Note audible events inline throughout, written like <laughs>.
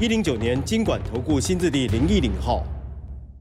一零九年经管投顾新字第零一零号。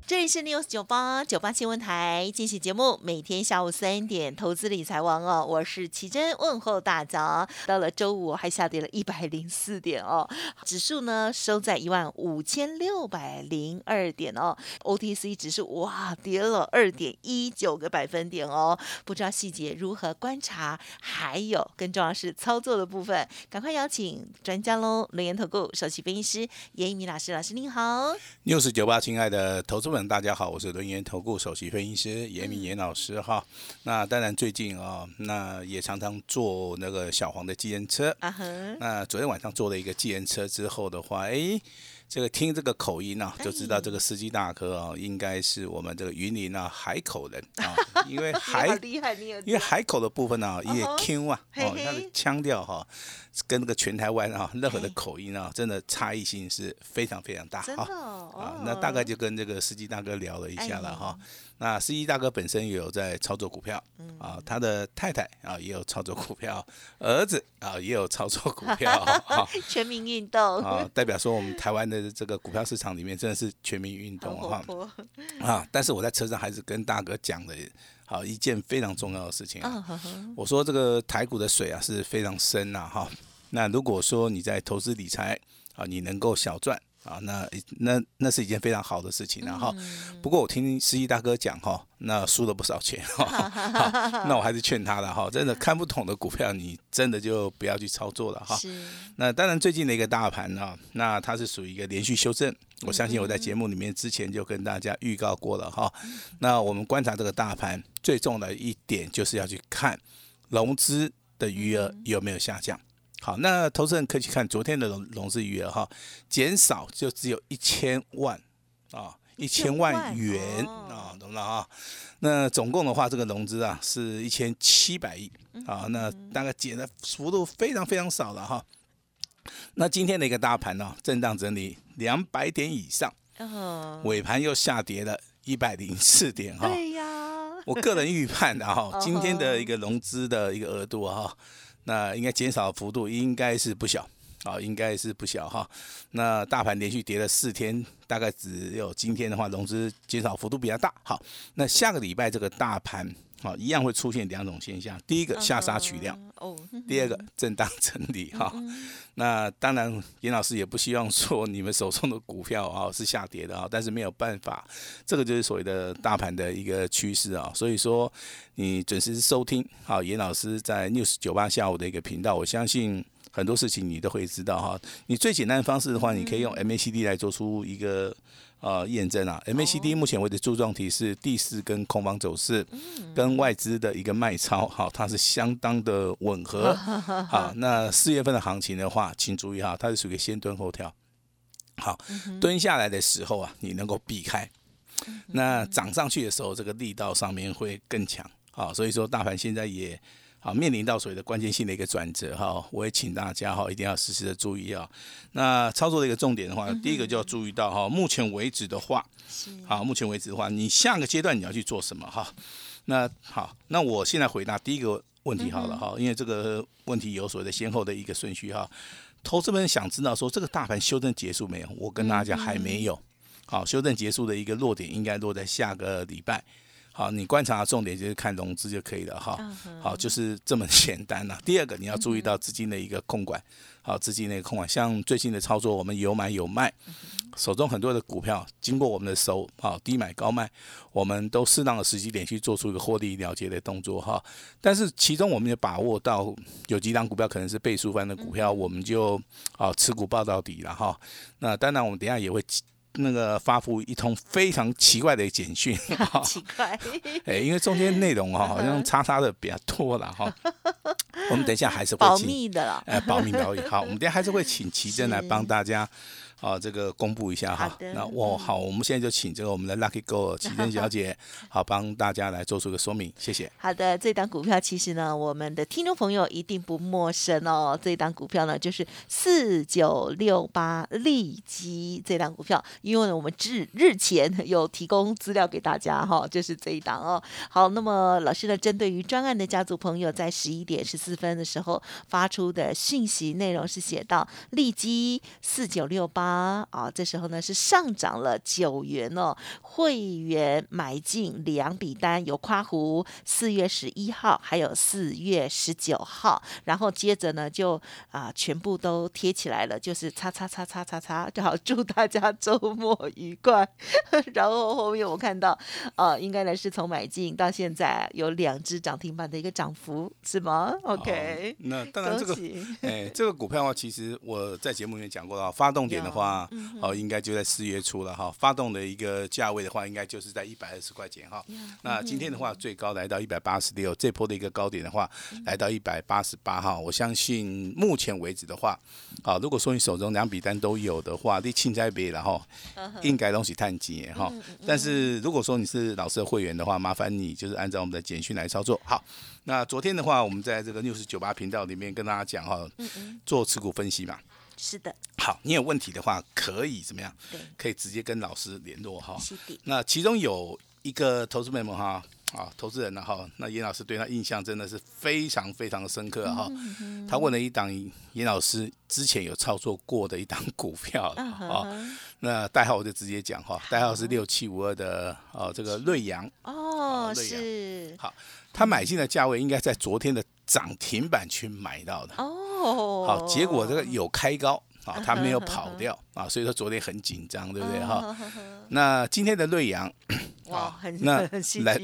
这里是 News 九八九八新闻台，进行节目，每天下午三点，投资理财王哦，我是奇珍，问候大家。到了周五还下跌了一百零四点哦，指数呢收在一万五千六百零二点哦，OTC 指数哇跌了二点一九个百分点哦，不知道细节如何观察，还有更重要是操作的部分，赶快邀请专家喽，轮研投顾首席分析师严一鸣老师，老师您好，News 九八，亲爱的投资们。大家好，我是轮研投顾首席分析师严明严老师哈。那当然最近啊，那也常常坐那个小黄的计程车。啊那昨天晚上坐了一个计程车之后的话，哎。这个听这个口音呢，就知道这个司机大哥啊，应该是我们这个云林啊海口人啊，<laughs> 因为海，因为海口的部分呢也 Q 啊，哦，那个腔调哈，跟那个全台湾啊任何的口音啊，真的差异性是非常非常大哈。啊，那大概就跟这个司机大哥聊了一下了哈。那司机大哥本身也有在操作股票，啊，他的太太啊也有操作股票，儿子啊也有操作股票，啊，<laughs> 全民运动啊，代表说我们台湾的这个股票市场里面真的是全民运动哈，啊，但是我在车上还是跟大哥讲的，好一件非常重要的事情啊，我说这个台股的水啊是非常深呐哈，那如果说你在投资理财啊，你能够小赚。啊，那那那是一件非常好的事情，然后，不过我听司机大哥讲哈，那输了不少钱哈，<laughs> 那我还是劝他了哈，真的看不懂的股票，你真的就不要去操作了哈。那当然最近的一个大盘呢，那它是属于一个连续修正，我相信我在节目里面之前就跟大家预告过了哈。那我们观察这个大盘最重要的一点就是要去看融资的余额有没有下降。好，那投资人可以去看昨天的融融资余额哈，减少就只有一千万啊，一千万元啊，懂了啊？那总共的话，这个融资啊是一千七百亿啊，那大概减的幅度非常非常少了哈。那今天的一个大盘呢，震荡整理两百点以上，尾盘又下跌了一百零四点哈。对呀，我个人预判的哈，今天的一个融资的一个额度哈。那应该减少幅度应该是不小，啊，应该是不小哈。那大盘连续跌了四天，大概只有今天的话融资减少幅度比较大。好，那下个礼拜这个大盘，好，一样会出现两种现象，第一个下杀取量。哦，第二个震荡整理哈，<laughs> 那当然严老师也不希望说你们手中的股票啊是下跌的啊，但是没有办法，这个就是所谓的大盘的一个趋势啊，所以说你准时收听好严老师在 news 九八下午的一个频道，我相信很多事情你都会知道哈。你最简单的方式的话，你可以用 MACD 来做出一个。呃，验证啊，MACD 目前为止柱状体是第四根空方走势，跟外资的一个卖超，好，它是相当的吻合。<laughs> 好，那四月份的行情的话，请注意哈，它是属于先蹲后跳。好，蹲下来的时候啊，你能够避开，那涨上去的时候，这个力道上面会更强。好，所以说大盘现在也。好，面临到所谓的关键性的一个转折哈，我也请大家哈一定要时时的注意啊。那操作的一个重点的话，第一个就要注意到哈，目前为止的话，好，目前为止的话，你下个阶段你要去做什么哈？那好，那我现在回答第一个问题好了哈，因为这个问题有所谓的先后的一个顺序哈。投资们想知道说这个大盘修正结束没有？我跟大家讲还没有。好，修正结束的一个落点应该落在下个礼拜。好，你观察的重点就是看融资就可以了哈。好，就是这么简单了。第二个，你要注意到资金的一个控管。好，资金的一个控管，像最近的操作，我们有买有卖，手中很多的股票经过我们的手，好低买高卖，我们都适当的时机点去做出一个获利了结的动作哈。但是其中我们也把握到有几档股票可能是倍数翻的股票，我们就啊持股报到底了哈。那当然，我们等下也会。那个发布一通非常奇怪的简讯，<laughs> 奇怪，哎，因为中间内容哈好像叉叉的比较多了哈。<laughs> 我们等一下还是会保请密的了。哎保密保密。好，我们等一下还是会请奇珍来帮大家。啊，这个公布一下哈。那我好，我们现在就请这个我们的 Lucky Girl 奇珍小姐，<laughs> 好帮大家来做出个说明，谢谢。好的，这档股票其实呢，我们的听众朋友一定不陌生哦。这档股票呢，就是四九六八利基这档股票，因为呢，我们日日前有提供资料给大家哈，就是这一档哦。好，那么老师呢，针对于专案的家族朋友，在十一点十四分的时候发出的讯息内容是写到利基四九六八啊，这时候呢是上涨了九元哦，会员买进两笔单，有夸胡四月十一号，还有四月十九号，然后接着呢就啊全部都贴起来了，就是叉叉叉叉叉叉，就好祝大家 <laughs> 周末愉快。<laughs> 然后后面我看到呃，应该呢是从买进到现在有两只涨停板的一个涨幅，是吗？OK，好那当然这个哎，这个股票的话，其实我在节目里面讲过了，发动点的话，嗯哦，应该就在四月初了哈。发动的一个价位的话，应该就是在一百二十块钱哈。那今天的话，最高来到一百八十六，这波的一个高点的话，来到一百八十八哈。我相信目前为止的话，啊，如果说你手中两笔单都有的话，你庆在别了哈应该东西探底哈。但是如果说你是老师的会员的话，麻烦你就是按照我们的简讯来操作。好，那昨天的话，我们在这个六十九八频道里面跟大家讲哈，做持股分析嘛。是的，好，你有问题的话，可以怎么样？对，可以直接跟老师联络哈。是的，那其中有一个投资朋友们哈，啊，投资人呢哈，那严老师对他印象真的是非常非常的深刻哈。他问了一档严老师之前有操作过的一档股票嗯啊，那代号我就直接讲哈，代号是六七五二的哦，这个瑞阳，哦，瑞阳。是，他买进的价位应该在昨天的涨停板区买到的。哦，好，结果这个有开高啊，<laughs> 它没有跑掉啊，所以说昨天很紧张，对不对哈？<laughs> 那今天的瑞阳哇，啊很那 <laughs> 很戏来，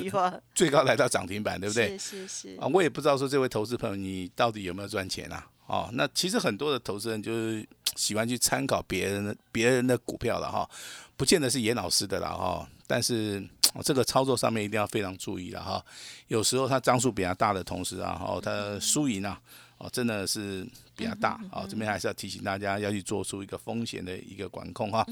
最高来到涨停板，对不对？是是是啊，，我也不知道说这位投资朋友你到底有没有赚钱啊？哦，那其实很多的投资人就是喜欢去参考别人的别人的股票了哈，不见得是严老师的了哈，但是。哦这个操作上面一定要非常注意了哈，有时候它张数比较大的同时啊，哦，它输赢啊，哦，真的是比较大啊，这边还是要提醒大家要去做出一个风险的一个管控哈。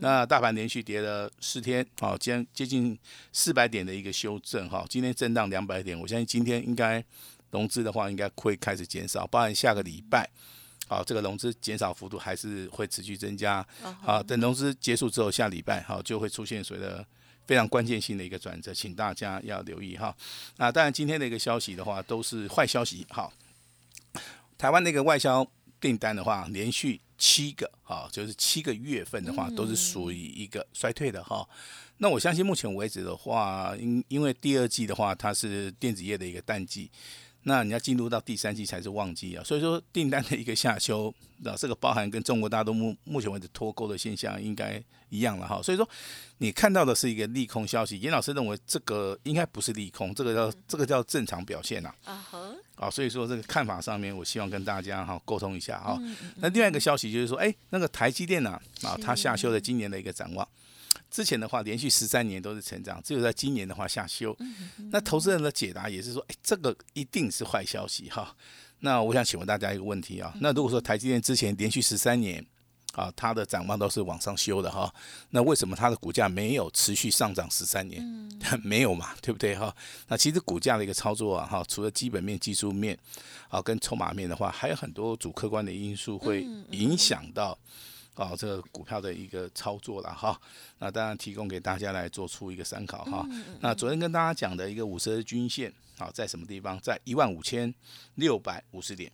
那大盘连续跌了四天，好，接接近四百点的一个修正哈，今天震荡两百点，我相信今天应该融资的话应该会开始减少，包含下个礼拜。好，这个融资减少幅度还是会持续增加。好，等融资结束之后，下礼拜好就会出现所谓的非常关键性的一个转折，请大家要留意哈。那当然，今天的一个消息的话，都是坏消息。好，台湾那个外销订单的话，连续七个哈，就是七个月份的话，都是属于一个衰退的哈。那我相信目前为止的话，因因为第二季的话，它是电子业的一个淡季。那你要进入到第三季才是旺季啊，所以说订单的一个下修，那这个包含跟中国大陆目目前为止脱钩的现象应该一样了哈。所以说你看到的是一个利空消息，严老师认为这个应该不是利空，这个叫这个叫正常表现呐。啊哈，啊，所以说这个看法上面，我希望跟大家哈沟通一下哈。那另外一个消息就是说，哎，那个台积电呢啊，它下修了今年的一个展望。之前的话，连续十三年都是成长，只有在今年的话下修。那投资人的解答也是说，哎，这个一定是坏消息哈。那我想请问大家一个问题啊，那如果说台积电之前连续十三年啊，它的展望都是往上修的哈，那为什么它的股价没有持续上涨十三年？<laughs> 没有嘛，对不对哈？那其实股价的一个操作啊，哈，除了基本面、技术面啊跟筹码面的话，还有很多主客观的因素会影响到。啊，这个股票的一个操作了哈，那当然提供给大家来做出一个参考哈。那昨天跟大家讲的一个五十日均线，啊在什么地方？在一万五千六百五十点。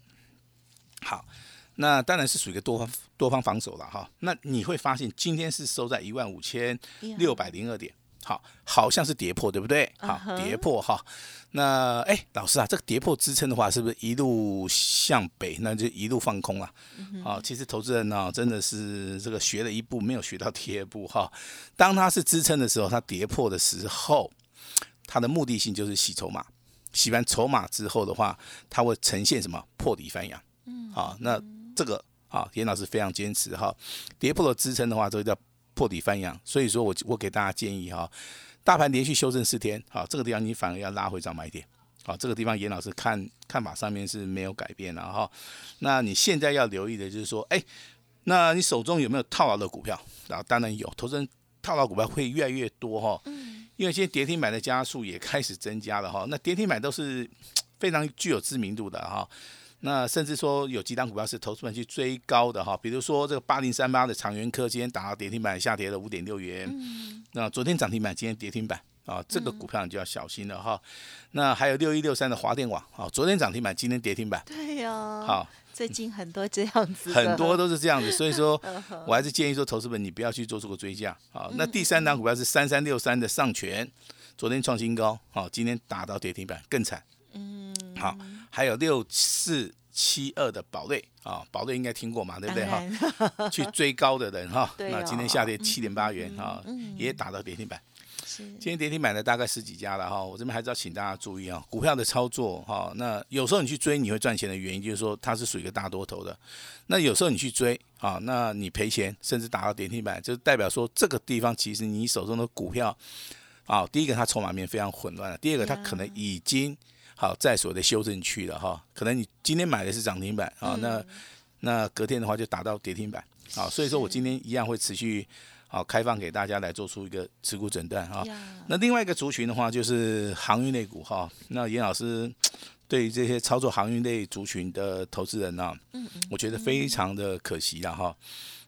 好，那当然是属于一个多方多方防守了哈。那你会发现今天是收在一万五千六百零二点。好，好像是跌破，对不对？好，跌破哈。那哎，老师啊，这个跌破支撑的话，是不是一路向北，那就一路放空了？啊，其实投资人呢，真的是这个学了一步，没有学到第二步哈。当它是支撑的时候，它跌破的时候，它的目的性就是洗筹码，洗完筹码之后的话，它会呈现什么破底翻扬？嗯，好，那这个啊，严老师非常坚持哈，跌破了支撑的话，这个叫。破底翻扬，所以说我我给大家建议哈，大盘连续修正四天，好，这个地方你反而要拉回涨买点，好，这个地方严老师看看法上面是没有改变的哈。那你现在要留意的就是说，哎，那你手中有没有套牢的股票？啊，当然有，投资人套牢股票会越来越多哈。嗯。因为现在跌停板的加速也开始增加了哈。那跌停板都是非常具有知名度的哈。那甚至说有几档股票是投资人去追高的哈，比如说这个八零三八的长源科今天打到跌停板，下跌了五点六元。嗯。那昨天涨停板，今天跌停板。啊，这个股票你就要小心了哈。那还有六一六三的华电网，啊，昨天涨停板，今天跌停板。对呀。好，最近很多这样子。很多都是这样子，所以说 <laughs> 我还是建议说，投资本你不要去做这个追加。好，那第三档股票是三三六三的上权，昨天创新高，好，今天打到跌停板，更惨。嗯。好，还有六四七二的宝瑞，啊，宝瑞应该听过嘛，对不对？哈？去追高的人哈，<laughs> 那今天下跌七点八元，哈，也打到跌停板。今天跌停买的大概十几家了哈，我这边还是要请大家注意啊，股票的操作哈，那有时候你去追你会赚钱的原因就是说它是属于一个大多头的，那有时候你去追啊，那你赔钱甚至打到跌停板，就代表说这个地方其实你手中的股票啊，第一个它筹码面非常混乱了，第二个它可能已经好在所的修正区了哈，可能你今天买的是涨停板啊，那那隔天的话就打到跌停板啊，所以说我今天一样会持续。好，开放给大家来做出一个持股诊断哈。那另外一个族群的话，就是航运类股哈。那严老师 <tsk> 对于这些操作航运类族群的投资人呢，嗯嗯，我觉得非常的可惜了哈。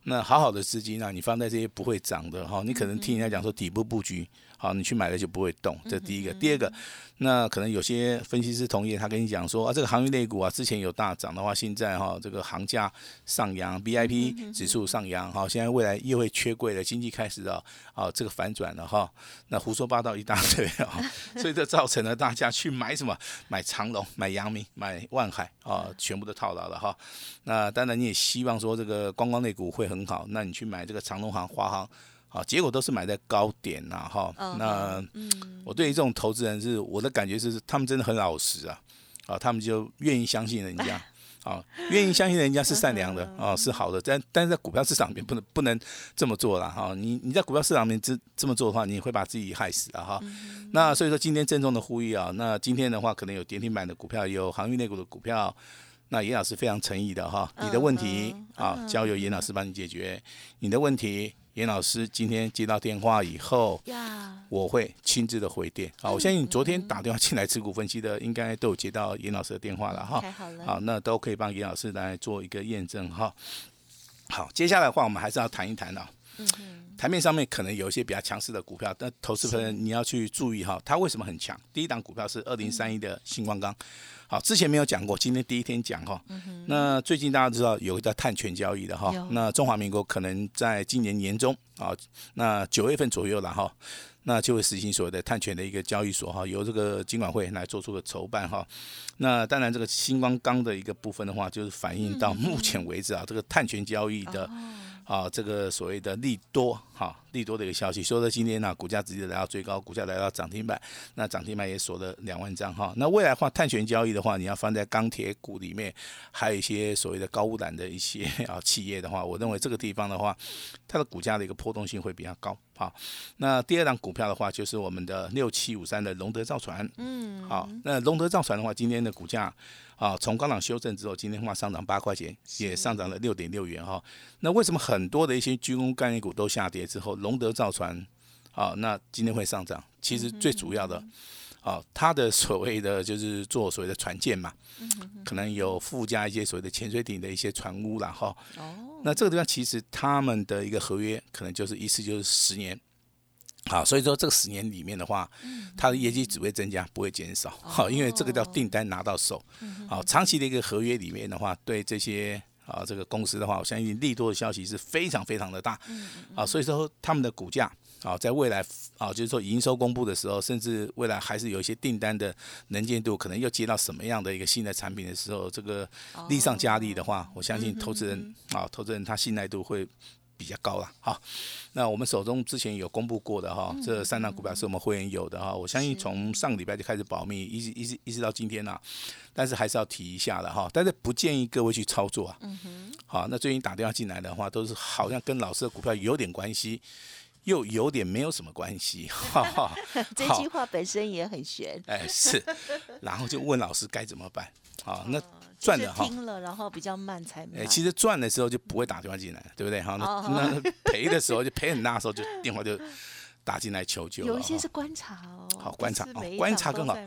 那好好的资金啊，你放在这些不会涨的哈，你可能听人家讲说底部布局。好，你去买了就不会动，这第一个。第二个，那可能有些分析师同业，他跟你讲说啊，这个航运类股啊，之前有大涨的话，现在哈这个行价上扬，BIP 指数上扬，哈，现在未来又会缺柜了，经济开始啊啊这个反转了哈，那胡说八道一大堆啊，<laughs> 所以这造成了大家去买什么，买长隆、买阳明、买万海啊，全部都套牢了哈。那当然你也希望说这个观光类股会很好，那你去买这个长隆行、华航。啊，结果都是买在高点呐，哈，那我对于这种投资人是我的感觉是，他们真的很老实啊，啊，他们就愿意相信人家，<laughs> 啊，愿意相信人家是善良的，啊，是好的，但但是在股票市场里面不能不能这么做了，哈，你你在股票市场里面这这么做的话，你会把自己害死啊，哈，那所以说今天郑重的呼吁啊，那今天的话可能有跌停板的股票，有航运类股的股票，那严老师非常诚意的哈，你的问题啊，交由严老师帮你解决，你的问题。严老师今天接到电话以后，我会亲自的回电。好，我相信昨天打电话进来持股分析的，应该都有接到严老师的电话了哈。好那都可以帮严老师来做一个验证哈。好，接下来的话，我们还是要谈一谈啊。嗯台面上面可能有一些比较强势的股票，但投资朋友你要去注意哈，它为什么很强？第一档股票是二零三一的星光钢。好，之前没有讲过，今天第一天讲哈。那最近大家知道有一个碳权交易的哈，那中华民国可能在今年年中啊，那九月份左右了哈，那就会实行所谓的碳权的一个交易所哈，由这个金管会来做出个筹办哈。那当然这个星光钢的一个部分的话，就是反映到目前为止啊，这个碳权交易的。啊，这个所谓的利多，哈，利多的一个消息，说在今天呢，股价直接来到最高，股价来到涨停板，那涨停板也锁了两万张，哈，那未来话碳权交易的话，你要放在钢铁股里面，还有一些所谓的高污染的一些啊企业的话，我认为这个地方的话，它的股价的一个波动性会比较高，好，那第二档股票的话，就是我们的六七五三的龙德造船，嗯，好，那龙德造船的话，今天的股价。啊，从高档修正之后，今天的话上涨八块钱，也上涨了六点六元哈。那为什么很多的一些军工概念股都下跌之后，龙德造船啊，那今天会上涨？其实最主要的，啊，它的所谓的就是做所谓的船舰嘛，可能有附加一些所谓的潜水艇的一些船坞了哈。哦。那这个地方其实他们的一个合约可能就是一次就是十年。好，所以说这个十年里面的话，它的业绩只会增加，不会减少。好，因为这个叫订单拿到手。好，长期的一个合约里面的话，对这些啊这个公司的话，我相信利多的消息是非常非常的大。啊，所以说他们的股价啊，在未来啊，就是说营收公布的时候，甚至未来还是有一些订单的能见度，可能又接到什么样的一个新的产品的时候，这个利上加利的话，我相信投资人啊，投资人他信赖度会。比较高了，好，那我们手中之前有公布过的哈，这三大股票是我们会员有的哈，我相信从上个礼拜就开始保密，一直一直一直到今天呐，但是还是要提一下的哈，但是不建议各位去操作啊，嗯哼，好，那最近打电话进来的话，都是好像跟老师的股票有点关系，又有点没有什么关系，<laughs> 哈哈。这句话本身也很玄。哎，是，然后就问老师该怎么办。好，那赚的哈。听了，然后比较慢才买。哎，其实赚的时候就不会打电话进来，对不对？哈，那赔的时候就赔很大的时候，就电话就打进来求救有一些是观察哦，好观察哦观察更好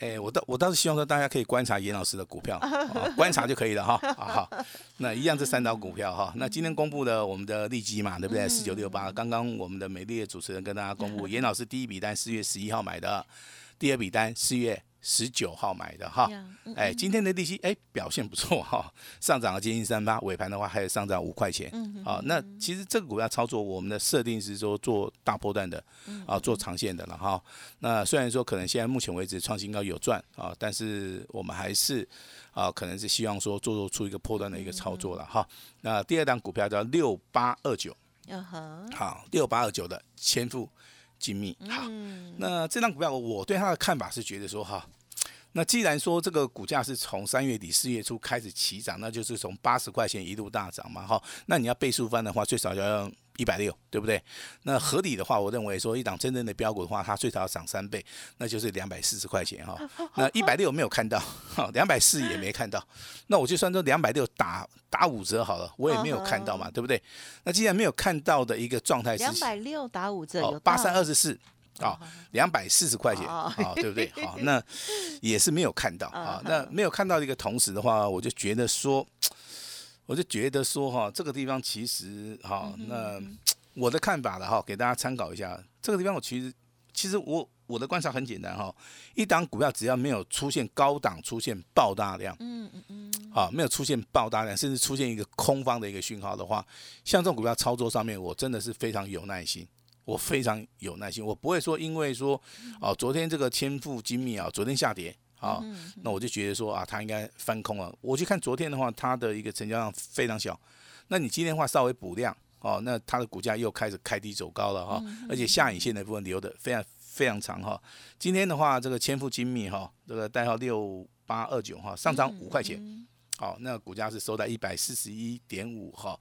哎，我倒我倒是希望说大家可以观察严老师的股票，<laughs> 哦观察就可以了哈。好好，那一样这三档股票哈。那今天公布的我们的利基嘛，对不对？四九六八，刚刚我们的美丽的主持人跟大家公布，<laughs> 严老师第一笔单四月十一号买的，第二笔单四月十九号买的哈。哎，今天的利息哎表现不错哈，<laughs> 上涨了接近三八，尾盘的话还有上涨五块钱。嗯好，那其实这个股票操作，我们的设定是说做大波段的，嗯啊，做长线的了哈。那虽然说可能现在目前为止创新高有赚啊，但是我们还是啊，可能是希望说做出一个波段的一个操作了哈。那第二档股票叫六八二九，好，六八二九的千富精密，好。嗯，那这张股票，我对它的看法是觉得说哈，那既然说这个股价是从三月底四月初开始起涨，那就是从八十块钱一路大涨嘛哈，那你要倍数翻的话，最少要一百六，对不对？那合理的话，我认为说一档真正的标股的话，它最少要涨三倍，那就是两百四十块钱哈。那一百六没有看到，哈，两百四 <laughs> 也没看到，那我就算说两百六打打五折好了，我也没有看到嘛，对不对？那既然没有看到的一个状态是两百六打五折有哦，八三二十四，啊，两百四十块钱，哦啊，对不对？好，<laughs> 那也是没有看到啊。那没有看到的一个同时的话，我就觉得说，我就觉得说哈，这个地方其实哈，那我的看法了哈，给大家参考一下。这个地方我其实其实我我的观察很简单哈，一档股票只要没有出现高档出现爆大量，嗯嗯嗯，啊，没有出现爆大量，甚至出现一个空方的一个讯号的话，像这种股票操作上面，我真的是非常有耐心，我非常有耐心，我不会说因为说哦，昨天这个天赋精密啊，昨天下跌啊，那我就觉得说啊，它应该翻空了。我去看昨天的话，它的一个成交量非常小，那你今天的话稍微补量哦，那它的股价又开始开低走高了哈、而且下影线的部分留的非常非常长哈、今天的话，这个千富精密哈、这个代号六八二九哈，上涨五块钱。好，那股价是收在一百四十一点五哈。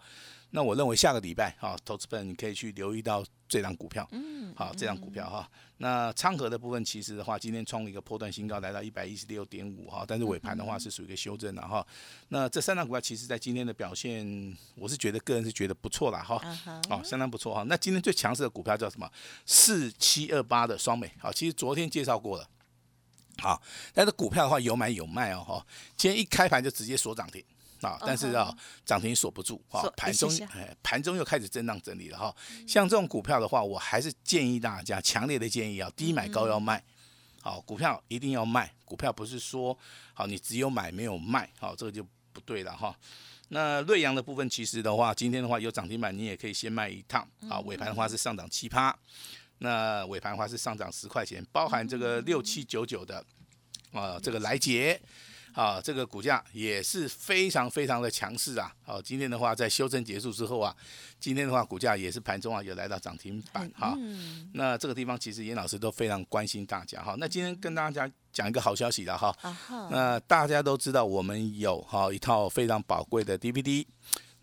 那我认为下个礼拜哈，投资本你可以去留意到这张股票，嗯，好，这张股票哈。那昌河的部分其实的话，今天创了一个波段新高，来到一百一十六点五哈，但是尾盘的话是属于一个修正了哈。那这三张股票其实在今天的表现，我是觉得个人是觉得不错啦哈，哦，相当不错哈。那今天最强势的股票叫什么？四七二八的双美。好，其实昨天介绍过了。好，但是股票的话有买有卖哦哈。今天一开盘就直接锁涨停啊，但是啊涨停锁不住哈，盘中盘中又开始震荡整理了哈。像这种股票的话，我还是建议大家强烈的建议啊，低买高要卖。好，股票一定要卖，股票不是说好你只有买没有卖，好这个就不对了哈。那瑞阳的部分，其实的话，今天的话有涨停板，你也可以先卖一趟啊。尾盘的话是上涨七趴，那尾盘的话是上涨十块钱，包含这个六七九九的啊，这个来捷。啊，这个股价也是非常非常的强势啊！好、今天的话在修正结束之后啊，今天的话股价也是盘中啊有来到涨停板哈、嗯，那这个地方其实严老师都非常关心大家哈。那今天跟大家讲一个好消息了哈，那大家都知道，我们有哈一套非常宝贵的 DVD。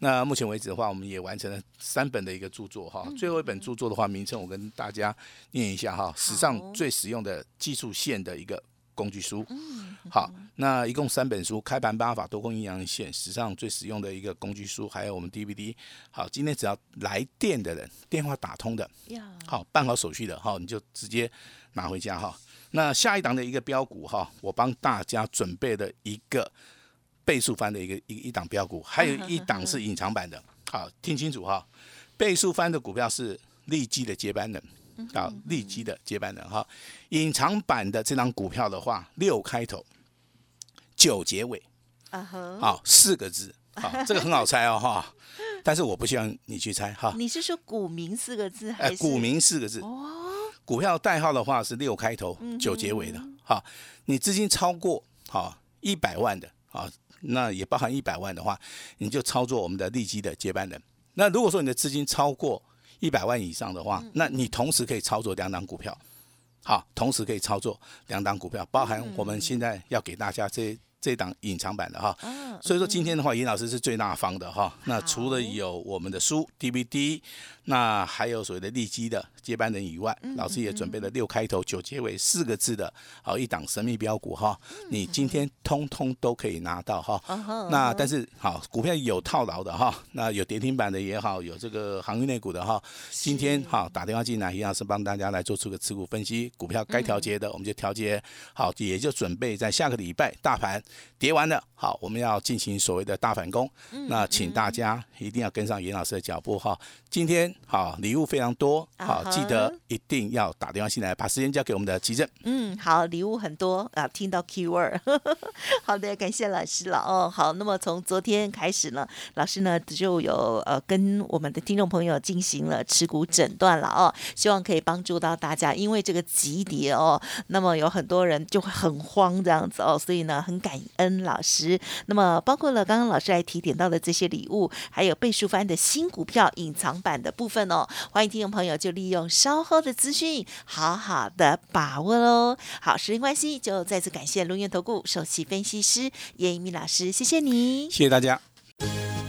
那目前为止的话，我们也完成了三本的一个著作哈。最后一本著作的话，名称我跟大家念一下哈，史上最实用的技术线的一个工具书。好，那一共三本书，开盘八法多空阴阳线，史上最实用的一个工具书，还有我们 DVD。好，今天只要来电的人，电话打通的，好，办好手续的好，你就直接拿回家哈。那下一档的一个标股哈，我帮大家准备了一个倍数翻的一个一一档标股，还有一档是 <laughs> 隐藏版的。好，听清楚哈，倍数翻的股票是利基的接班人。啊，利基的接班人哈，隐藏版的这张股票的话，六开头，九结尾，啊哈，好，四个字，好，<laughs> 这个很好猜哦哈，但是我不希望你去猜哈，你是说股民四个字还哎，是？股民四个字，哦，股票代号的话是六开头九结尾的，哈，你资金超过哈一百万的，啊，那也包含一百万的话，你就操作我们的利基的接班人。那如果说你的资金超过一百万以上的话，那你同时可以操作两档股票，好，同时可以操作两档股票，包含我们现在要给大家这这档隐藏版的哈。嗯所以说今天的话，尹老师是最大方的哈。那除了有我们的书 DVD，那还有所谓的利基的接班人以外，嗯老师也准备了六开头九结尾四个字的好一档神秘标股哈。你今天通通都可以拿到哈。那但是好，股票有套牢的哈，那有跌停板的也好，有这个航运类股的哈。今天哈打电话进来，尹老师帮大家来做出个持股分析，股票该调节的我们就调节好，也就准备在下个礼拜大盘叠完了，好，我们要进行所谓的大反攻。那请大家一定要跟上严老师的脚步哈。今天好礼物非常多，好啊记得一定要打电话进来，把时间交给我们的奇正。嗯，好，礼物很多啊，听到 keyword，<laughs> 好的，感谢老师了哦。好，那么从昨天开始呢，老师呢就有呃跟我们的听众朋友进行了持股诊断了哦，希望可以帮助到大家，因为这个急跌哦，那么有很多人就会很慌这样子哦，所以呢很感恩老师。那么包括了刚刚老师来提点到的这些礼物，还有倍数翻的新股票隐藏版的部分哦，欢迎听众朋友就利用稍后的资讯，好好的把握喽。好，时间关系，就再次感谢龙源投顾首席分析师叶一鸣老师，谢谢你。谢谢大家。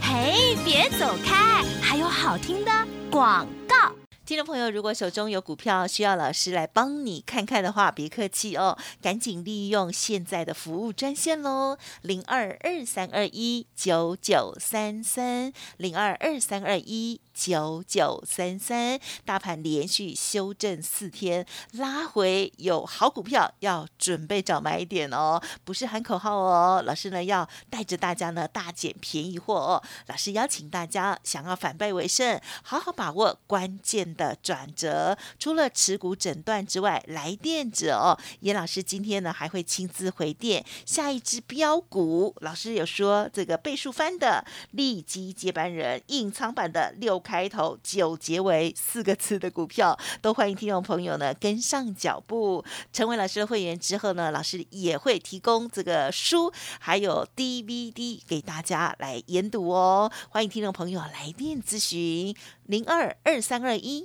嘿，别走开，还有好听的广告。听众朋友，如果手中有股票需要老师来帮你看看的话，别客气哦，赶紧利用现在的服务专线喽，零二二三二一九九三三，零二二三二一。九九三三，大盘连续修正四天，拉回有好股票，要准备找买点哦，不是喊口号哦。老师呢要带着大家呢大捡便宜货哦。老师邀请大家想要反败为胜，好好把握关键的转折。除了持股诊断之外，来电者哦，严老师今天呢还会亲自回电下一只标股。老师有说这个倍数翻的利基接班人，隐藏版的六。开头九结尾四个字的股票，都欢迎听众朋友呢跟上脚步，成为老师的会员之后呢，老师也会提供这个书还有 DVD 给大家来研读哦。欢迎听众朋友来电咨询零二二三二一